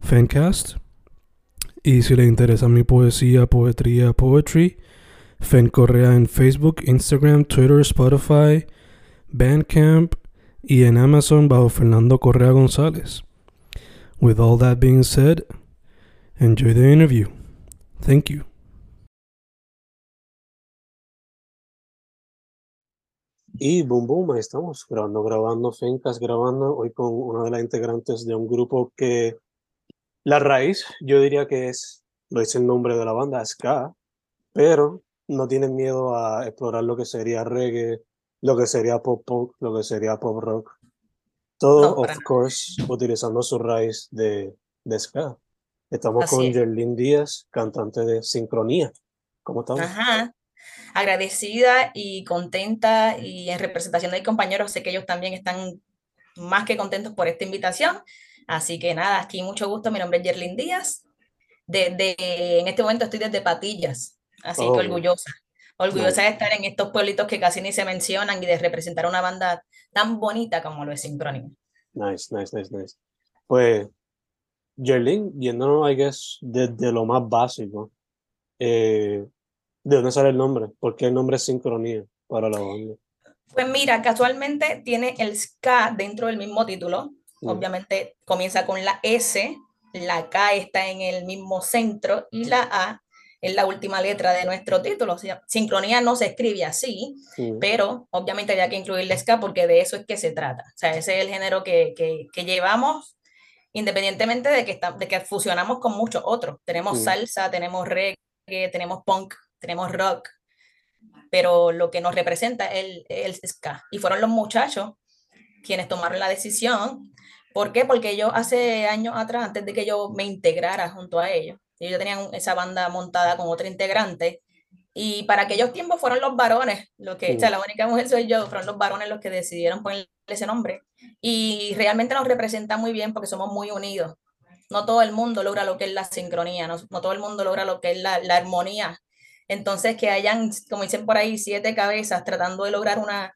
Fancast. Y si le interesa mi poesía, poetría, poetry, Fen Correa en Facebook, Instagram, Twitter, Spotify, Bandcamp y en Amazon bajo Fernando Correa González. With all that being said, enjoy the interview. Thank you. Y boom, boom, ahí estamos, grabando, grabando, Fencas grabando, hoy con una de las integrantes de un grupo que la raíz, yo diría que es, lo dice el nombre de la banda, ska, pero no tienen miedo a explorar lo que sería reggae, lo que sería pop punk, lo que sería pop rock. Todo, No, of nada. course, utilizando su raíz de, de ska. Estamos Así con es. Díaz, cantante de Sincronía. ¿Cómo estamos? Ajá. Agradecida y contenta y en representación de mis compañeros, sé que ellos también están más que contentos por esta invitación. Así que nada, aquí mucho gusto. Mi nombre es Yerlin Díaz. Desde, en este momento estoy desde Patillas, así Oh, que orgullosa. Orgullosa nice. de estar en estos pueblitos que casi ni se mencionan y de representar una banda tan bonita como lo es Sincronía. Nice, nice, nice, nice. Pues, Yerlin, yéndonos, I guess, desde lo más básico, eh, ¿de dónde sale el nombre? ¿Por qué el nombre es Sincronía para la banda? Pues mira, casualmente tiene el ska dentro del mismo título. Obviamente comienza con la S, la K está en el mismo centro y la A es la última letra de nuestro título. O sea, sincronía no se escribe así, pero obviamente había que incluir el ska porque de eso es que se trata. O sea, ese es el género que, que, que llevamos independientemente de que, está, de que fusionamos con muchos otros. Tenemos salsa, tenemos reggae, tenemos punk, tenemos rock, pero lo que nos representa es el, el ska. Y fueron los muchachos quienes tomaron la decisión. ¿Por qué? Porque yo hace años atrás, antes de que yo me integrara junto a ellos, ellos tenían esa banda montada con otro integrante. Y para aquellos tiempos fueron los varones, lo que, o sea, la única mujer soy yo, fueron los varones los que decidieron ponerle ese nombre. Y realmente nos representa muy bien porque somos muy unidos. No todo el mundo logra lo que es la sincronía, no, no todo el mundo logra lo que es la, la armonía. Entonces, que hayan, como dicen por ahí, siete cabezas tratando de lograr una,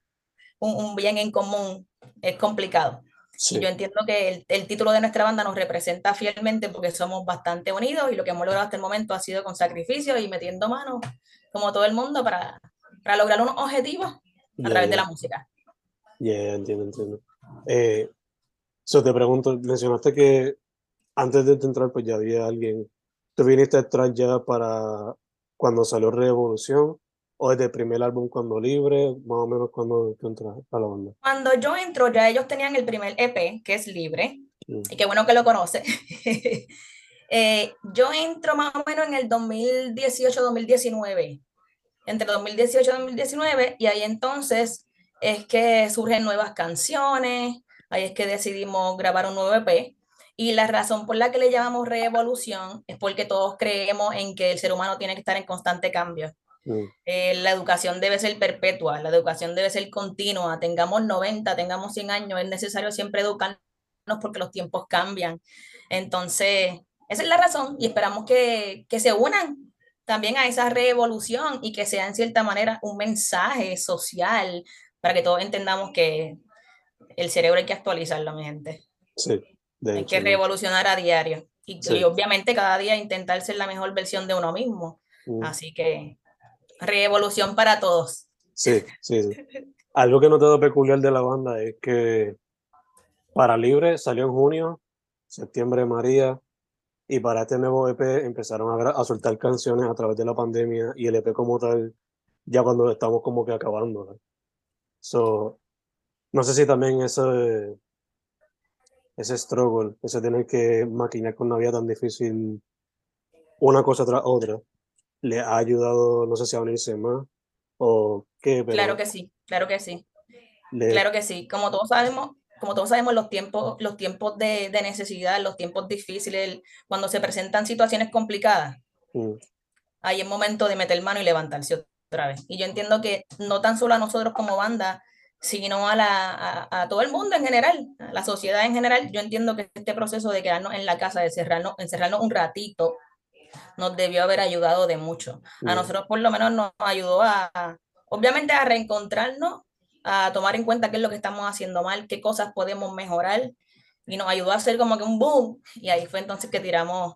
un, un bien en común es complicado. sí, yo entiendo que el, el título de nuestra banda nos representa fielmente porque somos bastante unidos y lo que hemos logrado hasta el momento ha sido con sacrificio y metiendo manos, como todo el mundo, para, para lograr unos objetivos a ya, través de ya. la música. Ya, ya, entiendo, entiendo. Eh, so te pregunto, mencionaste que antes de entrar, pues ya había alguien. ¿Tú viniste atrás ya para cuando salió Revolución? ¿O desde el primer álbum cuando libre? Más o menos cuando tú entras a la banda. Cuando yo entro, ya ellos tenían el primer EP, que es Libre, Mm, y qué bueno que lo conoce. Eh, yo entro más o menos en el 2018-2019, entre 2018 y 2019, y ahí entonces es que surgen nuevas canciones, ahí es que decidimos grabar un nuevo EP. Y la razón por la que le llamamos revolución es porque todos creemos en que el ser humano tiene que estar en constante cambio. Mm, Eh, la educación debe ser perpetua, la educación debe ser continua, tengamos 90, tengamos 100 años, es necesario siempre educarnos porque los tiempos cambian. Entonces, esa es la razón y esperamos que, que se unan también a esa revolución y que sea en cierta manera un mensaje social para que todos entendamos que el cerebro hay que actualizarlo, mi gente. Sí, de Hay que revolucionar a diario y, Sí. y obviamente cada día intentar ser la mejor versión de uno mismo. Mm, Así que revolución para todos. Sí, sí. Algo que he notado peculiar de la banda es que para Libre salió en junio, septiembre María, Y para este nuevo EP empezaron a, a, soltar canciones a través de la pandemia y el EP como tal, ya cuando estamos como que acabando. So, no sé si también ese, ese struggle, ese tener que maquinar con una vida tan difícil, una cosa tras otra, le ha ayudado, no sé si a unirse más o qué. claro que sí, claro que sí. Claro que sí. Como todos sabemos, como todos sabemos, los tiempos, los tiempos de, de necesidad, los tiempos difíciles, cuando se presentan situaciones complicadas, mm. hay un momento de meter mano y levantarse otra vez. Y yo entiendo que no tan solo a nosotros como banda, sino a, la, a, todo el mundo en general, a la sociedad en general, yo entiendo que este proceso de quedarnos en la casa, de cerrarnos, encerrarnos un ratito, nos debió haber ayudado de mucho. A nosotros por lo menos nos ayudó a, obviamente, a reencontrarnos a tomar en cuenta qué es lo que estamos haciendo mal, qué cosas podemos mejorar y nos ayudó a hacer como que un boom y ahí fue entonces que tiramos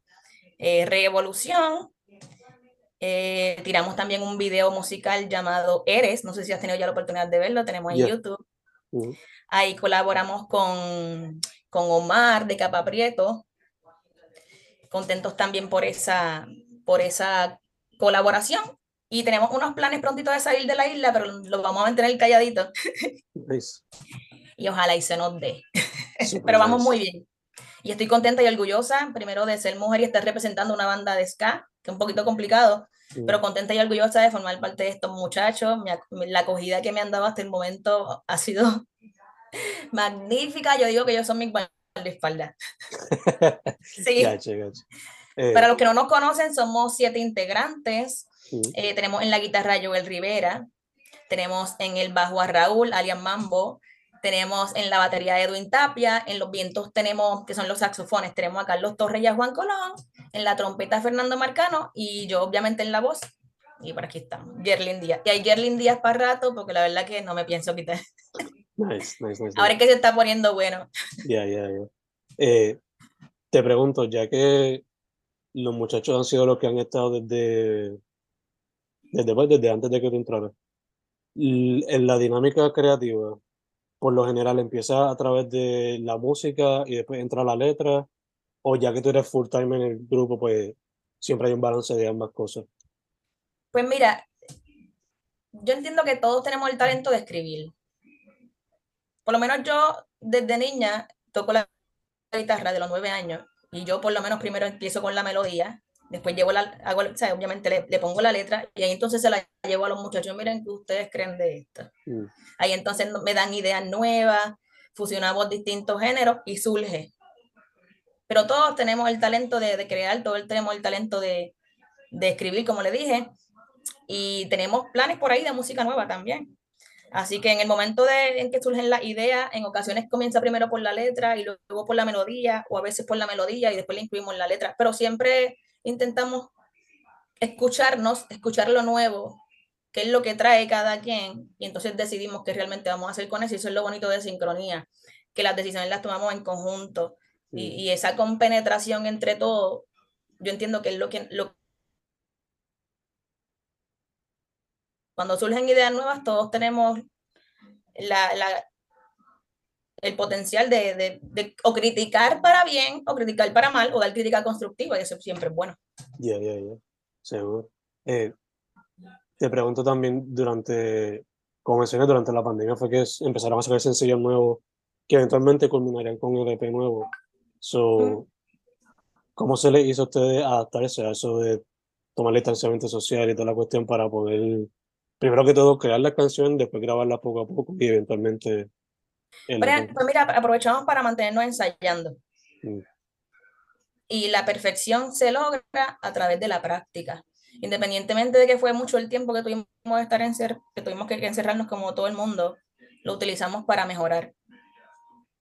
eh, Revolución, eh, tiramos también un video musical llamado Eres, no sé si has tenido ya la oportunidad de verlo, tenemos en YouTube. Ahí colaboramos con, con Omar de Capa Prieto, contentos también por esa, por esa colaboración y tenemos unos planes prontitos de salir de la isla, pero los vamos a mantener calladitos. y ojalá y se nos dé. pero vamos muy bien. Y estoy contenta y orgullosa, primero de ser mujer y estar representando una banda de ska, que es un poquito complicado, pero contenta y orgullosa de formar parte de estos muchachos. la acogida que me han dado hasta el momento ha sido magnífica. Yo digo que ellos son mis espalda sí. Para los que no nos conocen, somos siete integrantes. Eh, tenemos en la guitarra Joel Rivera, tenemos en el bajo a Raúl, alias Mambo, tenemos en la batería Edwin Tapia, en los vientos tenemos, que son los saxofones, tenemos a Carlos Torres y a Juan Colón, en la trompeta Fernando Marcano y yo obviamente en la voz. Y por aquí estamos, Gerlin Díaz. Y hay Gerlin Díaz para rato porque la verdad que no me pienso quitar. Nice, nice, nice. Ahora es que se está poniendo bueno. Ya, ya, ya. Te pregunto, ya que los muchachos han sido los que han estado desde desde, pues, desde antes de que tú entraras. En la dinámica creativa, por lo general empieza a través de la música y después entra la letra, o ya que tú eres full time en el grupo, pues siempre hay un balance de ambas cosas. Pues mira, yo entiendo que todos tenemos el talento de escribir. Por lo menos yo desde niña toco la guitarra de los nueve años y yo por lo menos primero empiezo con la melodía Después llevo la, hago, obviamente le, le, pongo la letra y ahí entonces se la llevo a los muchachos, miren que ustedes creen de esto. Mm. Ahí entonces me dan ideas nuevas, fusionamos distintos géneros y surge. Pero todos tenemos el talento de, de crear, todos tenemos el talento de, de escribir, como le dije, y tenemos planes por ahí de música nueva también. Así que en el momento de, en que surgen las ideas, en ocasiones comienza primero por la letra y luego por la melodía, o a veces por la melodía y después le incluimos la letra, pero siempre intentamos escucharnos, escuchar lo nuevo, qué es lo que trae cada quien, y entonces decidimos qué realmente vamos a hacer con eso, y eso es lo bonito de sincronía, que las decisiones las tomamos en conjunto, y, y, esa compenetración entre todos, yo entiendo que es lo que... Lo... Cuando surgen ideas nuevas, todos tenemos la, la, el potencial de, de, de, o criticar para bien o criticar para mal o dar crítica constructiva y eso siempre es bueno. Ya, ya, ya, seguro. Eh, te pregunto también durante, como mencioné, durante la pandemia fue que empezaron a sacar sencillos nuevos que eventualmente culminarían con el EP nuevo. So, ¿Cómo se le hizo a ustedes adaptarse a eso de tomar el distanciamiento social y toda la cuestión para poder, primero que todo, crear la canción, después grabarla poco a poco y eventualmente pues mira, aprovechamos para mantenernos ensayando. Mm. Y la perfección se logra a través de la práctica. Independientemente de que fue mucho el tiempo que tuvimos, estar que, tuvimos que encerrarnos como todo el mundo, lo utilizamos para mejorar.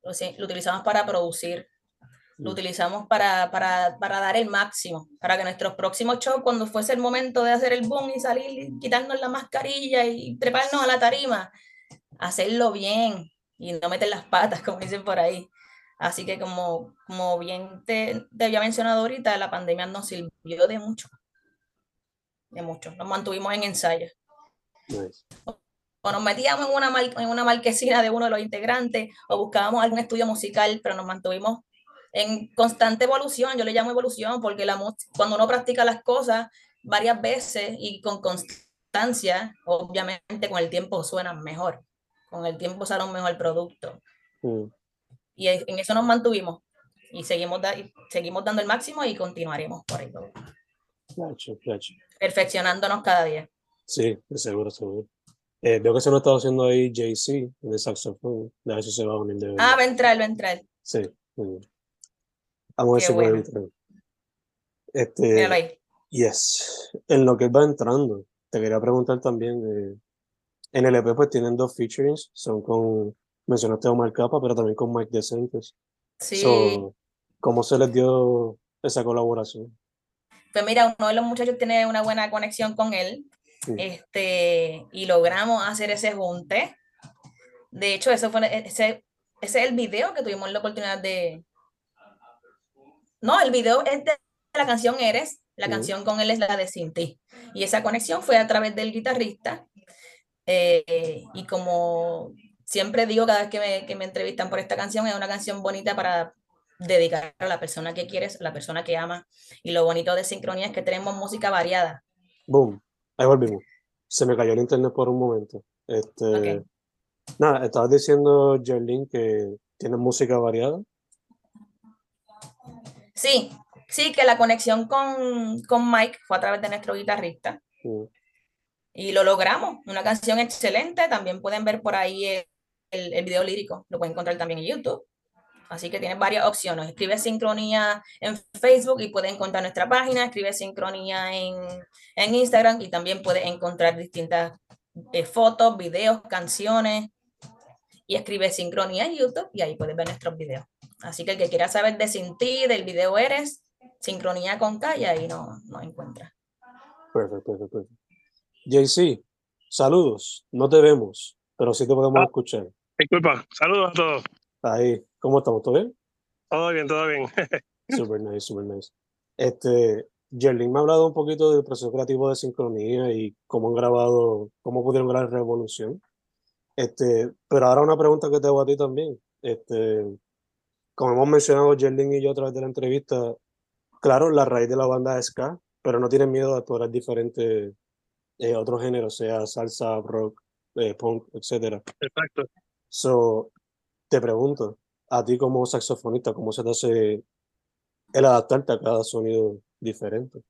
Lo, lo utilizamos para producir. Lo mm. utilizamos para, para, para, dar el máximo, para que nuestros próximos shows, cuando fuese el momento de hacer el boom y salir, quitarnos la mascarilla y treparnos a la tarima, hacerlo bien, y no meter las patas, como dicen por ahí. Así que como, como bien te, te, había mencionado ahorita, la pandemia nos sirvió de mucho. De mucho. Nos mantuvimos en ensayo. O nos metíamos en una, en una marquesina de uno de los integrantes, o buscábamos algún estudio musical, pero nos mantuvimos en constante evolución, yo le llamo evolución porque la, cuando uno practica las cosas varias veces y con constancia, obviamente con el tiempo suenan mejor, con el tiempo sale un mejor producto. Mm. Y en eso nos mantuvimos y seguimos, seguimos dando el máximo y continuaremos por ahí. Perfeccionándonos cada día. Sí, seguro, seguro. Eh, veo que se lo está haciendo ahí JC en el saxofón. A ver si se va a unir de Ah, va a entrar, va a entrar. Sí. Vamos a ver si puede entrar. Este, ahí. Yes. En lo que va entrando, te quería preguntar también. Eh, en el EP, pues tienen dos featurings. Son con. Mencionaste a Omar Capa, pero también con Mike Decentes. Sí. ¿Cómo se les dio esa colaboración? Pues mira, uno de los muchachos tiene una buena conexión con él. Este, y logramos hacer ese junte. De hecho, eso fue ese, ese es el video que tuvimos la oportunidad de. No, el video es de la canción Eres, la canción con él es la de Sin Ti. Y esa conexión fue a través del guitarrista. Eh, y como siempre digo cada vez que me, que me entrevistan por esta canción, es una canción bonita para dedicar a la persona que quieres, a la persona que ama. Y lo bonito de Sincronía es que tenemos música variada. Boom, ahí volvimos. Se me cayó el internet por un momento. Este, Nada, estabas diciendo, Jerlin, que tiene música variada. Sí, sí, que la conexión con, con Mike fue a través de nuestro guitarrista. Mm. Y lo logramos. Una canción excelente. También pueden ver por ahí el, el, video lírico. Lo pueden encontrar también en YouTube. Así que tienes varias opciones. Escribe Sincronía en Facebook y puedes encontrar nuestra página. Escribe Sincronía en, en Instagram y también puedes encontrar distintas eh, fotos, videos, canciones. Y escribe Sincronía en YouTube y ahí puedes ver nuestros videos. Así que el que quiera saber de Sin Ti, del video Eres, Sincronía con K y ahí no, no encuentra. Perfecto, perfecto. JC, saludos. No te vemos, pero sí te podemos ah, escuchar. Disculpa, saludos a todos. Ahí, ¿cómo estamos? ¿Todo bien? Todo bien, todo bien. super nice, super nice. Este, Jerlin me ha hablado un poquito del proceso creativo de sincronía y cómo han grabado, cómo pudieron grabar Revolución. Este, pero ahora una pregunta que te hago a ti también. Este, como hemos mencionado Jerlin y yo a través de la entrevista, claro, la raíz de la banda es ska, pero no tienen miedo de explorar diferentes eh, otros géneros, sea salsa, rock, eh, punk, etc. Exacto. So, te pregunto, a ti como saxofonista, ¿cómo se te hace el adaptarte a cada sonido diferente?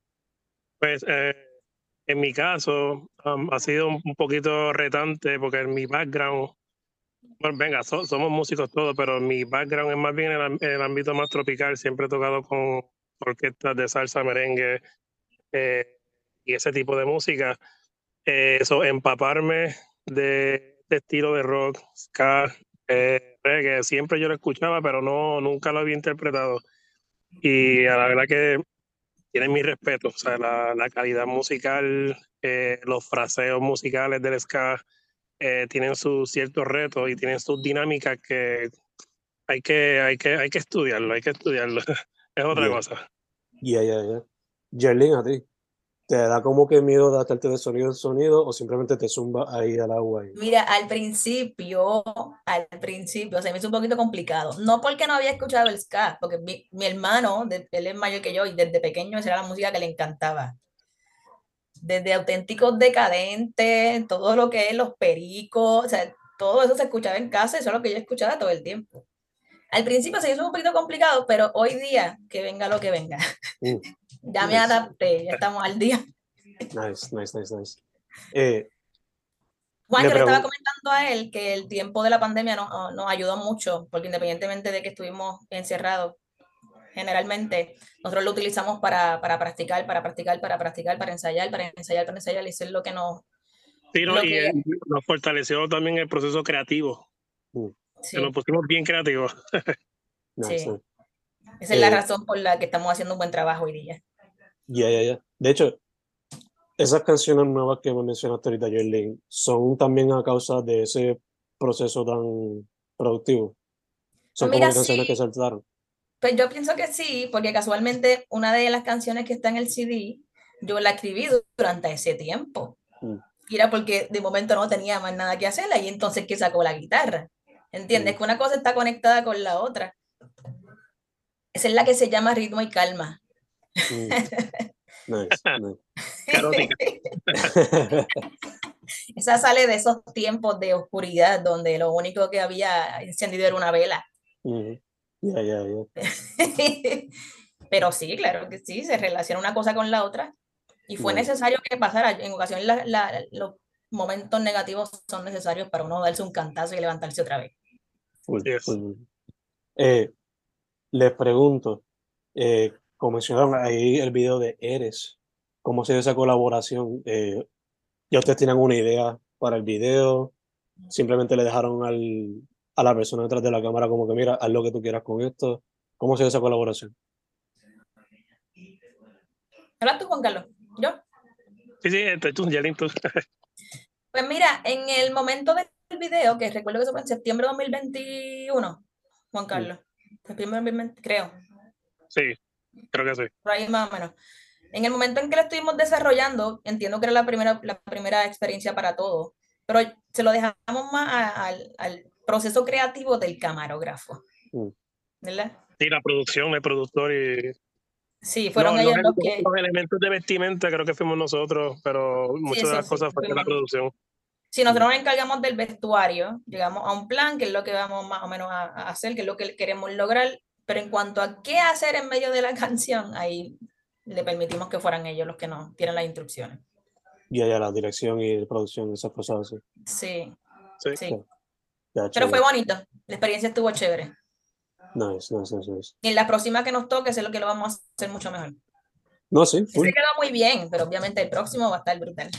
Pues eh, en mi caso um, ha sido un, poquito retante porque en mi background, bueno, venga, somos músicos todos, pero mi background es más bien en el, ámbito más tropical. Siempre he tocado con orquestas de salsa, merengue eh, y ese tipo de música. eso, empaparme de, de estilo de rock, ska, eh, que siempre yo lo escuchaba, pero no, nunca lo había interpretado. Y a la verdad que tiene mi respeto, o sea, la, la calidad musical, eh, los fraseos musicales del ska eh, tienen sus ciertos retos y tienen sus dinámicas que hay que, hay que, hay que estudiarlo, hay que estudiarlo. es otra cosa. Ya, ya, ya. Jerlin, a ti. ¿Te da como que miedo adaptarte de sonido en sonido o simplemente te zumba ahí al agua? Mira, al principio, al principio se me hizo un poquito complicado. No porque no había escuchado el ska, porque mi, hermano, él es mayor que yo y desde pequeño esa era la música que le encantaba. Desde auténticos decadentes, todo lo que es los pericos, o sea, todo eso se escuchaba en casa, eso es lo que yo escuchaba todo el tiempo. Al principio se hizo un poquito complicado, pero hoy día, que venga lo que venga. Mm. Ya me adapté, ya estamos al día. Nice, nice, nice, nice. Eh, Juan, yo le estaba comentando a él que el tiempo de la pandemia nos, nos ayudó mucho, porque independientemente de que estuvimos encerrados, generalmente nosotros lo utilizamos para, para practicar, para practicar, para practicar, para ensayar, para ensayar, para ensayar y hacer lo que nos... Sí, y nos fortaleció también el proceso creativo. Mm. Sí. Nos pusimos bien creativos. sí. Esa es la eh, razón por la que estamos haciendo un buen trabajo hoy día. Ya, ya, ya. De hecho, esas canciones nuevas que me mencionaste ahorita, Jerlyn, son también a causa de ese proceso tan productivo. Son pues como canciones que saltaron. Pues yo pienso que sí, porque casualmente una de las canciones que está en el CD, yo la escribí durante ese tiempo. Mm. Y era porque de momento no tenía más nada que hacer, y entonces que sacó la guitarra. ¿Entiendes? Mm. Que una cosa está conectada con la otra. Esa es la que se llama Ritmo y Calma. Mm. Nice, nice. Esa sale de esos tiempos de oscuridad donde lo único que había encendido era una vela. Ujú. Ya, ya, ya. Pero sí, claro que sí, se relaciona una cosa con la otra. Y fue necesario que pasara. En ocasiones la- la- los momentos negativos son necesarios para uno darse un cantazo y levantarse otra vez. Full. Eh, les pregunto, eh, como mencionaron ahí el video de Eres, ¿cómo se dio esa colaboración? Eh, ¿ya ustedes tienen una idea para el video? ¿Simplemente le dejaron al, a la persona detrás de la cámara como que mira, haz lo que tú quieras con esto? ¿Cómo se dio esa colaboración? ¿Hablas tú, Juan Carlos? ¿Yo? Sí, sí, tú, Yelin, tú. Pues mira, en el momento del video, que recuerdo que eso fue en septiembre de 2021, Juan Carlos, septiembre de 2020, creo, Sí, creo que sí. por ahí más o menos. En el momento en que lo estuvimos desarrollando, entiendo que era la primera, la primera experiencia para todos, pero se lo dejamos más al proceso creativo del camarógrafo. Mm. ¿Verdad? Sí, la producción, el productor y Sí, fueron No, ellos los, los que... los elementos de vestimenta creo que fuimos nosotros, pero muchas de eso las sí, cosas fueron de la producción. Si nosotros nos encargamos del vestuario, llegamos a un plan, que es lo que vamos más o menos a, a hacer, que es lo que queremos lograr, pero en cuanto a qué hacer en medio de la canción, ahí le permitimos que fueran ellos los que nos tienen las instrucciones. Y allá la dirección y la producción, esas cosas así. Sí, Sí. sí. Pero fue bonito, la experiencia estuvo chévere. Nice, nice, nice, nice. Y en la próxima que nos toque, sé lo que lo vamos a hacer mucho mejor. No, sí, full. Se quedó muy bien, pero obviamente el próximo va a estar brutal.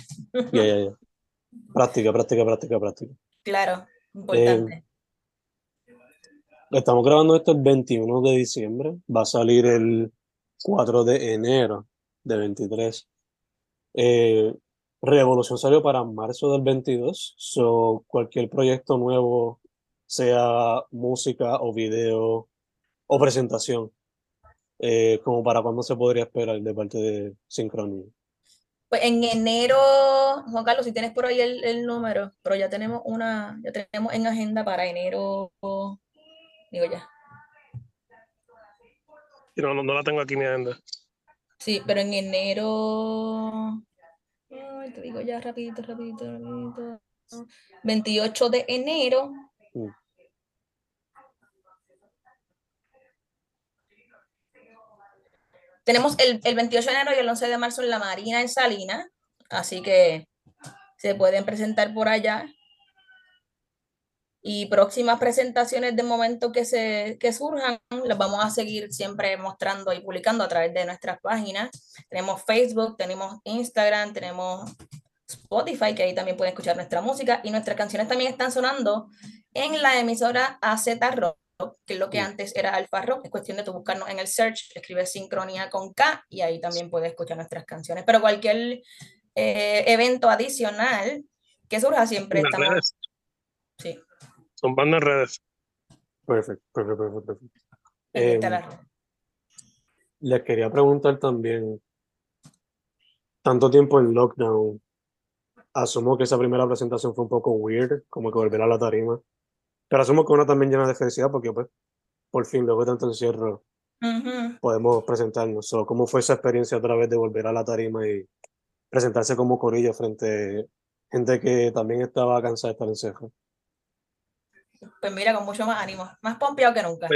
Ya, ya, ya. Práctica, práctica, práctica, práctica. Claro, importante. Estamos grabando esto el 21 de diciembre. Va a salir el 4 de enero de 23. Eh, Revolución salió para marzo del 22. So, cualquier proyecto nuevo, sea música o video o presentación, eh, como para cuándo se podría esperar de parte de Sincronía. Pues en enero, Juan Carlos, si tienes por ahí el, el número, pero ya tenemos una, ya tenemos en agenda para enero, digo ya. No, no, no la tengo aquí en mi agenda. Sí, pero en enero, te digo ya rapidito, rapidito, rapidito. 28 de enero. Mm. Tenemos el, el 28 de enero y el 11 de marzo en la Marina en Salinas, así que se pueden presentar por allá. Y próximas presentaciones de momento que, se, que surjan, las vamos a seguir siempre mostrando y publicando a través de nuestras páginas. Tenemos Facebook, tenemos Instagram, tenemos Spotify, que ahí también pueden escuchar nuestra música. Y nuestras canciones también están sonando en la emisora AZ Rock, que es lo que antes era Alfa Rock. Es cuestión de tú buscarnos en el search, escribes sincronía con K y ahí también puedes escuchar nuestras canciones. Pero cualquier eh, evento adicional que surja siempre estamos. Sí, En redes. Perfecto, perfecto, perfecto. perfecto. a Em. Les quería preguntar también, tanto tiempo en lockdown, asumo que esa primera presentación fue un poco weird, como que volver a la tarima, pero asumo que una también llena de felicidad porque pues por fin, luego de tanto encierro, Ujú. podemos presentarnos. So, ¿Cómo fue esa experiencia otra vez de volver a la tarima y presentarse como corillo frente a gente que también estaba cansada de estar encerrada? Pues mira, con mucho más ánimo, más pompeado que nunca. Sí,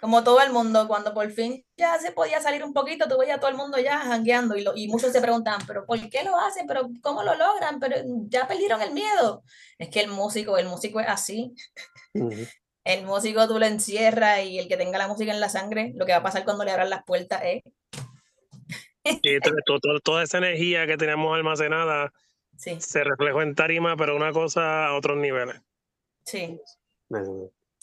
Como todo el mundo, cuando por fin ya se podía salir un poquito, tú veías a todo el mundo ya jangueando y, lo- y muchos se preguntaban, pero ¿por qué lo hacen? ¿Pero cómo lo logran? Pero ya perdieron el miedo. Es que el músico, el músico es así. Ujú. El músico tú lo encierras y el que tenga la música en la sangre, lo que va a pasar cuando le abran las puertas es, y to- to- to- toda esa energía que teníamos almacenada sí, se reflejó en tarima, pero una cosa a otros niveles. sí.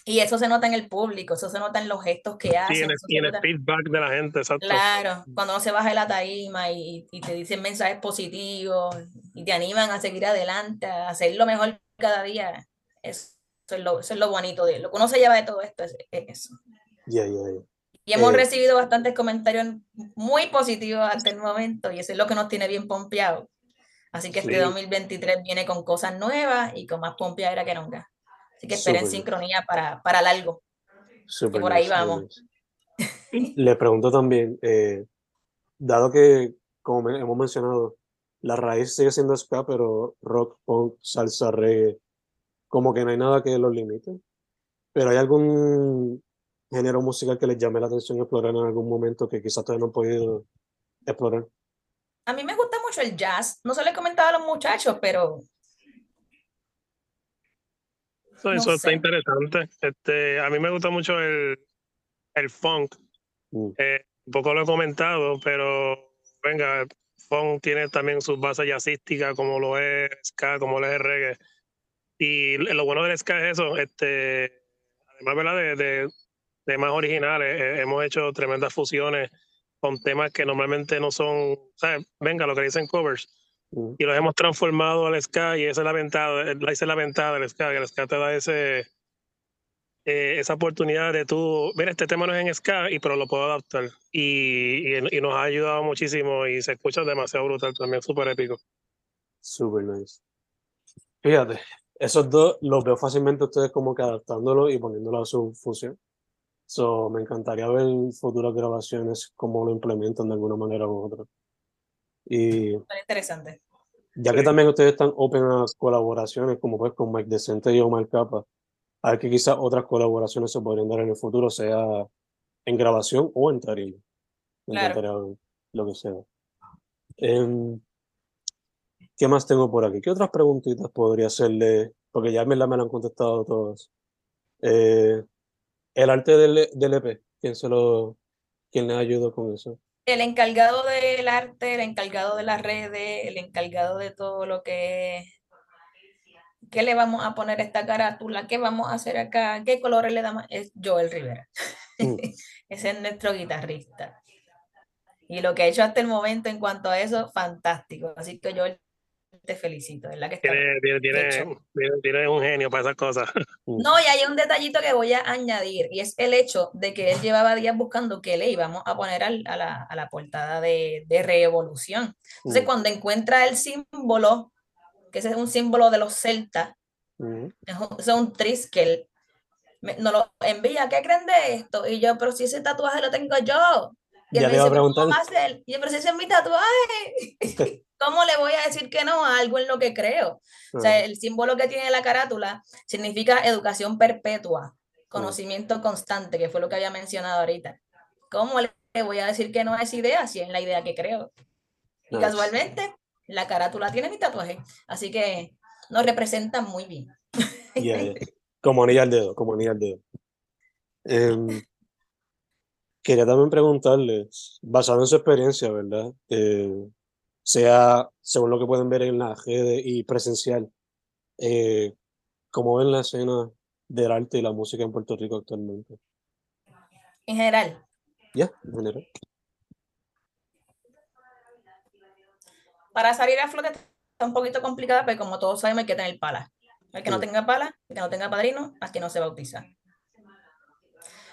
Y eso se nota en el público, eso se nota en los gestos que hacen. en el, eso y se en el feedback de la gente, exacto. Claro, cuando uno se baja de la tarima y, y te dicen mensajes positivos y te animan a seguir adelante, a hacer lo mejor cada día, eso, es, lo, eso es lo bonito de lo que uno se lleva de todo esto, es, es eso. Ya, ya, ya. Y hemos Eh. recibido bastantes comentarios muy positivos hasta el momento y eso es lo que nos tiene bien pompeados. Así que este Sí. 2023 viene con cosas nuevas y con más pompeadera que nunca. Así que esperen Súper. sincronía para, para largo. Super por ahí nice, super vamos. nice. Le pregunto también, eh, dado que, como hemos mencionado, la raíz sigue siendo ska, pero rock, punk, salsa, reggae, como que no hay nada que los limite. Pero ¿hay algún género musical que les llame la atención explorar en algún momento que quizás todavía no han podido explorar? A mí me gusta mucho el jazz. No se lo he comentado a los muchachos, pero Eso, No eso está interesante. Este, a mí me gusta mucho el, el funk. Mm, Eh, un poco lo he comentado, pero venga, el funk tiene también sus bases jazzísticas, como lo es ska, como lo es el reggae. Y lo bueno del ska es eso, este, además ¿verdad? De, de, de más originales, eh, hemos hecho tremendas fusiones con temas que normalmente no son, ¿sabes? Venga, lo que dicen covers, y los hemos transformado al ska, y esa es la ventaja, esa es la ventaja del ska, que el ska te da ese, eh, esa oportunidad de tú, mira, este tema no es en ska, y pero lo puedo adaptar. Y, y, y nos ha ayudado muchísimo y se escucha demasiado brutal también, súper épico. super nice. Fíjate, esos dos los veo fácilmente ustedes como que adaptándolo y poniéndolo a su función. So, me encantaría ver futuras grabaciones cómo lo implementan de alguna manera u otra. Y interesante. ya que Sí. también ustedes están open a colaboraciones, como pues con Mike Decente y Omar Capa, a ver que quizás otras colaboraciones se podrían dar en el futuro, sea en grabación o en tarima. Me Claro. encantaría ver lo que sea. Em, ¿qué más tengo por aquí? ¿Qué otras preguntitas podría hacerle? Porque ya en verdad me lo han contestado todas. Eh, el arte del, del EP, ¿quién se lo, quién le ayudó con eso? El encargado del arte, el encargado de las redes, el encargado de todo lo que es, ¿qué le vamos a poner a esta carátula? ¿Qué vamos a hacer acá? ¿Qué colores le damos? Es Joel Rivera. Mm. Ese es nuestro guitarrista. Y lo que ha hecho hasta el momento en cuanto a eso, fantástico. Así que Joel, te felicito, ¿verdad? Que Tiene, tiene, tiene, un genio para esas cosas. No, y hay un detallito que voy a añadir, y es el hecho de que él llevaba días buscando qué le íbamos a poner al- a, la, a la portada de, de Revolución. Entonces, Mm, cuando encuentra el símbolo, que ese es un símbolo de los celtas, mm, es un, es un triskel, me- nos lo envía, ¿qué creen de esto? Y yo, pero si ese tatuaje lo tengo yo. Y él Ya me te iba a dice, "¿Pero ¿cómo preguntar. Y yo, pero si ese es mi tatuaje. ¿Cómo le voy a decir que no a algo en lo que creo? O sea, ah, el símbolo que tiene la carátula significa educación perpetua, conocimiento constante, que fue lo que había mencionado ahorita. ¿Cómo le voy a decir que no a esa idea si es la idea que creo? Y nice. casualmente, la carátula tiene mi tatuaje, así que nos representa muy bien. Ya, ya. Como anillo al dedo, como anillo al dedo. Em, quería también preguntarles, basado en su experiencia, ¿verdad? Eh, sea según lo que pueden ver en las redes y presencial, eh, ¿cómo ven la escena del arte y la música en Puerto Rico actualmente? En general, Ya, en general. para salir a flote está un poquito complicada, pero como todos sabemos hay que tener pala. El que no tenga pala, el que no tenga padrino, aquí no se bautiza.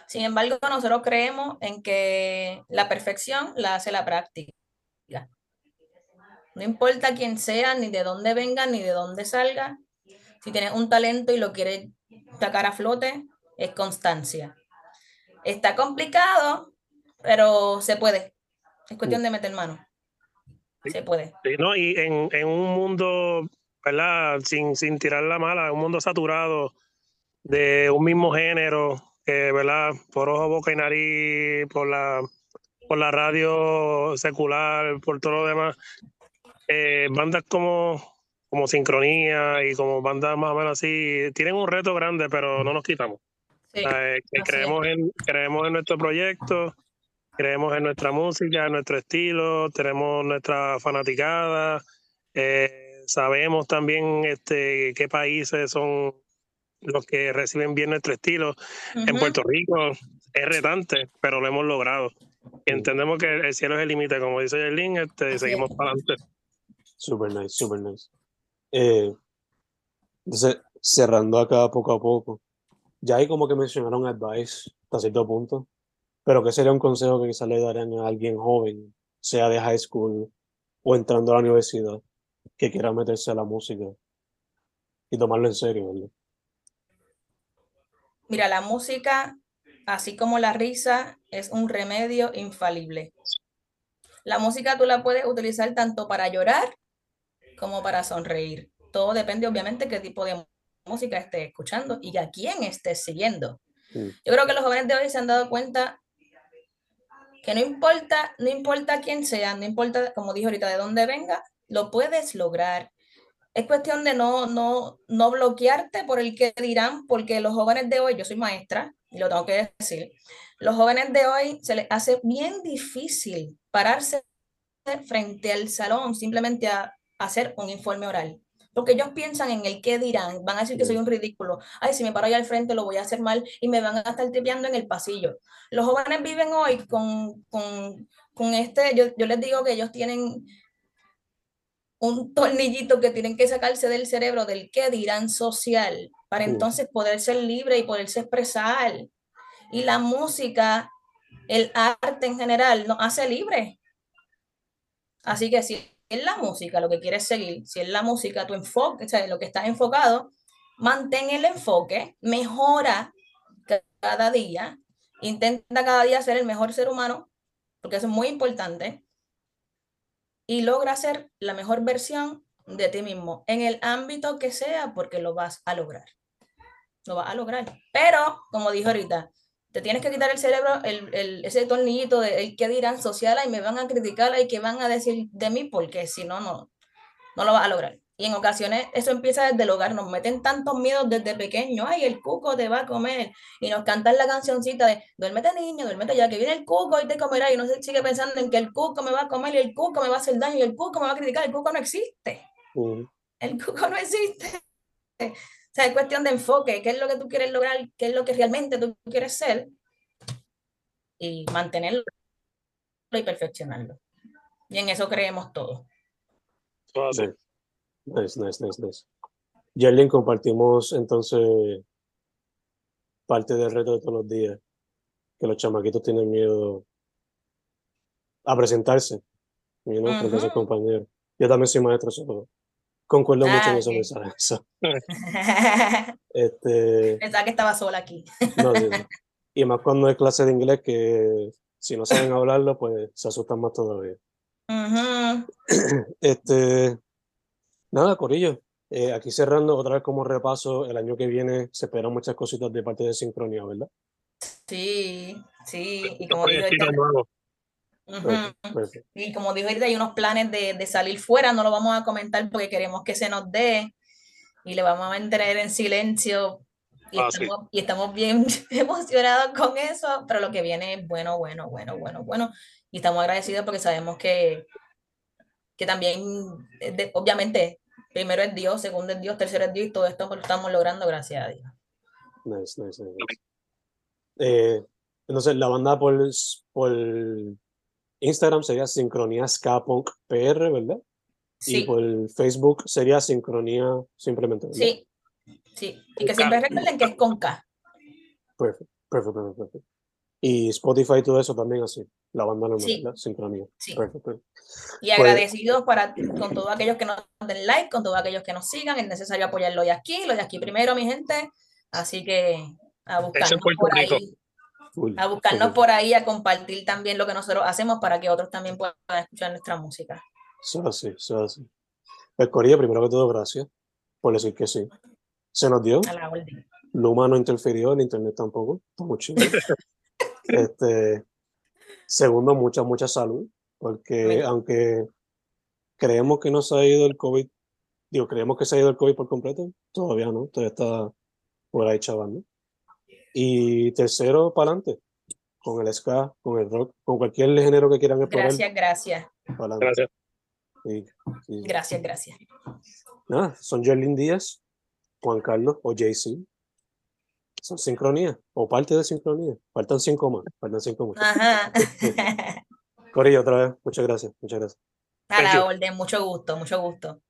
Sin embargo, nosotros creemos en que la perfección la hace la práctica. No importa quién sea, ni de dónde venga, ni de dónde salga. Si tienes un talento y lo quieres sacar a flote, es constancia. Está complicado, pero se puede. Es cuestión de meter mano. Se puede. Sí, ¿no? Y en, en un mundo, ¿verdad? Sin, sin tirar la mala, un mundo saturado de un mismo género, que, ¿verdad? Por ojo, boca y nariz, por la, por la radio secular, por todo lo demás. Eh, bandas como, como Sincronía y como bandas más o menos así, tienen un reto grande, pero no nos quitamos. Sí. O sea, eh, que creemos, en, creemos en nuestro proyecto, creemos en nuestra música, en nuestro estilo, tenemos nuestra fanaticada, eh, sabemos también este, qué países son los que reciben bien nuestro estilo. En Ujú. Puerto Rico es retante, pero lo hemos logrado. Y entendemos que el cielo es el límite, como dice Yerlin, este, seguimos para adelante. Super nice, super nice. Eh, entonces, cerrando acá poco a poco, ya hay como que mencionaron advice hasta cierto punto, pero ¿qué sería un consejo que quizás le darían a alguien joven, sea de high school o entrando a la universidad, que quiera meterse a la música y tomarlo en serio, ¿verdad? Mira, la música así como la risa es un remedio infalible. La música tú la puedes utilizar tanto para llorar como para sonreír. Todo depende obviamente qué tipo de música estés escuchando y a quién estés siguiendo. Yo creo que los jóvenes de hoy se han dado cuenta que no importa, no importa quién sea, no importa, como dijo ahorita, de dónde venga, lo puedes lograr. Es cuestión de no, no, no bloquearte por el que dirán, porque los jóvenes de hoy, yo soy maestra, y lo tengo que decir, los jóvenes de hoy se les hace bien difícil pararse frente al salón simplemente a, hacer un informe oral. Porque ellos piensan en el qué dirán, van a decir que soy un ridículo. Ay, si me paro allá al frente lo voy a hacer mal y me van a estar tipeando en el pasillo. Los jóvenes viven hoy con, con, con este, yo, yo les digo que ellos tienen un tornillito que tienen que sacarse del cerebro del qué dirán social para entonces poder ser libre y poderse expresar. Y la música, el arte en general, nos hace libre. Así que si es la música lo que quieres seguir, si es la música tu enfoque, o sea, lo que estás enfocado, mantén el enfoque, mejora ca- cada día, intenta cada día ser el mejor ser humano, porque eso es muy importante, y logra ser la mejor versión de ti mismo en el ámbito que sea, porque lo vas a lograr. Lo vas a lograr. Pero, como dijo ahorita, te tienes que quitar el cerebro, el, el- ese tornillito de el que dirán social y me van a criticar y que van a decir de mí, porque si no, no, no lo vas a lograr. Y en ocasiones eso empieza desde el hogar, nos meten tantos miedos desde pequeño, ay, el cuco te va a comer, y nos cantan la cancioncita de, duérmete niño, duérmete ya, que viene el cuco y te comerá, y uno se sigue pensando en que el cuco me va a comer y el cuco me va a hacer daño y el cuco me va a criticar, el cuco no existe, el cuco no existe. O sea, es cuestión de enfoque, qué es lo que tú quieres lograr, qué es lo que realmente tú quieres ser, y mantenerlo y perfeccionarlo. Y en eso creemos todos. Todo así. Nice, nice, nice, nice. Yerlin, compartimos entonces parte del reto de todos los días, que los chamaquitos tienen miedo a presentarse, you know, frente a sus compañeros. Yo también soy maestro, so concuerdo mucho en Ah, mensajes. so, Este, Pensaba que estaba sola aquí. no, sí, sí. Y más cuando hay clase de inglés que si no saben hablarlo, pues se asustan más todavía. Este, nada, Corillo. eh, aquí cerrando otra vez como repaso, el año que viene se esperan muchas cositas de parte de Sincronía, ¿verdad? Sí, sí. Y como dijo ahorita, ujú. perfecto. Y como dijo ahorita, hay unos planes de, de salir fuera, no lo vamos a comentar porque queremos que se nos dé y le vamos a mantener en silencio. Y, Ah, sí. estamos, y estamos bien emocionados con eso, pero lo que viene es bueno, bueno, bueno, bueno, bueno. Y estamos agradecidos porque sabemos que, que también, eh, de- obviamente, primero es Dios, segundo es Dios, tercero es Dios y todo esto lo estamos logrando gracias a Dios. Nice, nice, nice, nice. Eh, entonces, la banda por, por Instagram sería Sincronía Ska Punk PR, ¿verdad? Y Sí, por Facebook sería Sincronía simplemente, ¿verdad? sí, sí. Y que siempre recuerden que es con K. Perfecto, perfecto, perfecto, perfecto. Y Spotify y todo eso también así, la banda normal, Sí. ¿verdad? Sincronía. Sí. Perfecto. Y Pues- agradecidos para, con todos aquellos que nos den like, con todos aquellos que nos sigan. Es necesario apoyar lo de aquí, lo de aquí primero, mi gente. Así que a buscarnos por Rico. ahí, a buscarnos por ahí, a compartir también lo que nosotros hacemos para que otros también puedan escuchar nuestra música. Eso es así, eso es así. Pues Corillo, primero que todo, gracias por decir que sí. Se nos dio, A la orden. Luma no interfirió, el internet tampoco, está muy chido. Este, segundo, mucha, mucha salud, porque aunque creemos que no se ha ido el COVID, digo, creemos que se ha ido el COVID por completo, todavía no, todavía está por ahí chavando. Y tercero, para adelante, con el ska, con el rock, con cualquier género que quieran explorar, Gracias, gracias. Gracias. Gracias, gracias. Nada, son Jerlin Díaz, Juan Carlos o JC. Son sincronía o parte de sincronía. Faltan cinco más. Faltan cinco más. Ajá. Corillo, otra vez. Muchas gracias. Muchas gracias. A la orden, mucho gusto, mucho gusto.